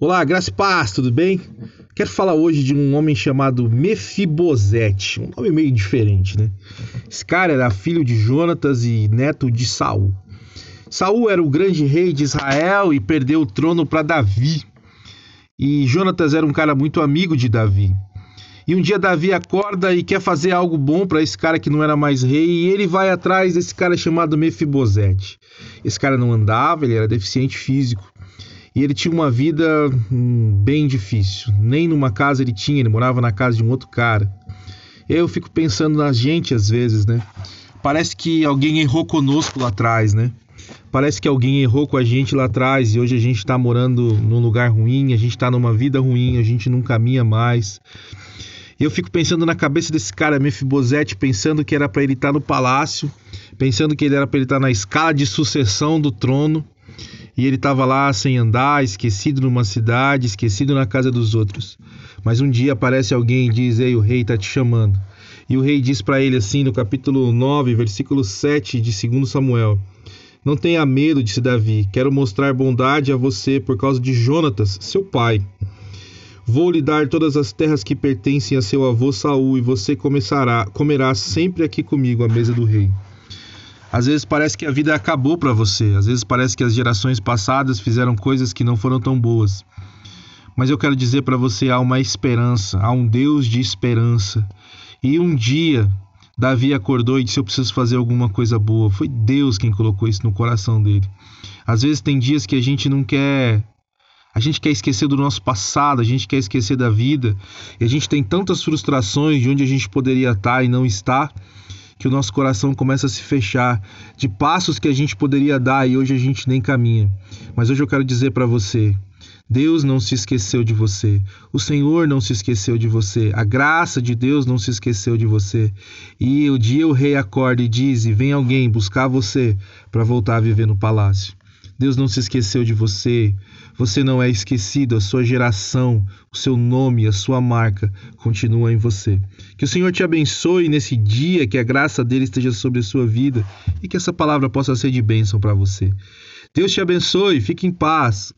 Olá, Graça Paz, tudo bem? Quero falar hoje de um homem chamado Mefibosete, um nome meio diferente, né? Esse cara era filho de Jonatas e neto de Saul. Saul era o grande rei de Israel e perdeu o trono para Davi. E Jonatas era um cara muito amigo de Davi. E um dia Davi acorda e quer fazer algo bom para esse cara que não era mais rei, e ele vai atrás desse cara chamado Mefibosete. Esse cara não andava, ele era deficiente físico. E ele tinha uma vida hum, bem difícil. Nem numa casa ele tinha, ele morava na casa de um outro cara. Eu fico pensando na gente às vezes, né? Parece que alguém errou conosco lá atrás, né? Parece que alguém errou com a gente lá atrás e hoje a gente está morando num lugar ruim, a gente está numa vida ruim, a gente não caminha mais. Eu fico pensando na cabeça desse cara, Mefibosete, pensando que era para ele estar tá no palácio, pensando que ele era para ele estar tá na escala de sucessão do trono e ele estava lá sem andar, esquecido numa cidade, esquecido na casa dos outros. Mas um dia aparece alguém e diz: Ei, o rei está te chamando. E o rei diz para ele assim no capítulo 9, versículo 7 de 2 Samuel: Não tenha medo, disse Davi, quero mostrar bondade a você por causa de Jonatas, seu pai. Vou lhe dar todas as terras que pertencem a seu avô Saul, e você começará, comerá sempre aqui comigo à mesa do rei. Às vezes parece que a vida acabou para você, às vezes parece que as gerações passadas fizeram coisas que não foram tão boas. Mas eu quero dizer para você há uma esperança, há um Deus de esperança. E um dia Davi acordou e disse: Eu preciso fazer alguma coisa boa. Foi Deus quem colocou isso no coração dele. Às vezes tem dias que a gente não quer. A gente quer esquecer do nosso passado, a gente quer esquecer da vida, e a gente tem tantas frustrações de onde a gente poderia estar e não está que o nosso coração começa a se fechar, de passos que a gente poderia dar e hoje a gente nem caminha. Mas hoje eu quero dizer para você, Deus não se esqueceu de você. O Senhor não se esqueceu de você. A graça de Deus não se esqueceu de você. E o dia o rei acorda e diz: e vem alguém buscar você para voltar a viver no palácio. Deus não se esqueceu de você. Você não é esquecido, a sua geração, o seu nome, a sua marca continua em você. Que o Senhor te abençoe nesse dia, que a graça dele esteja sobre a sua vida e que essa palavra possa ser de bênção para você. Deus te abençoe, fique em paz.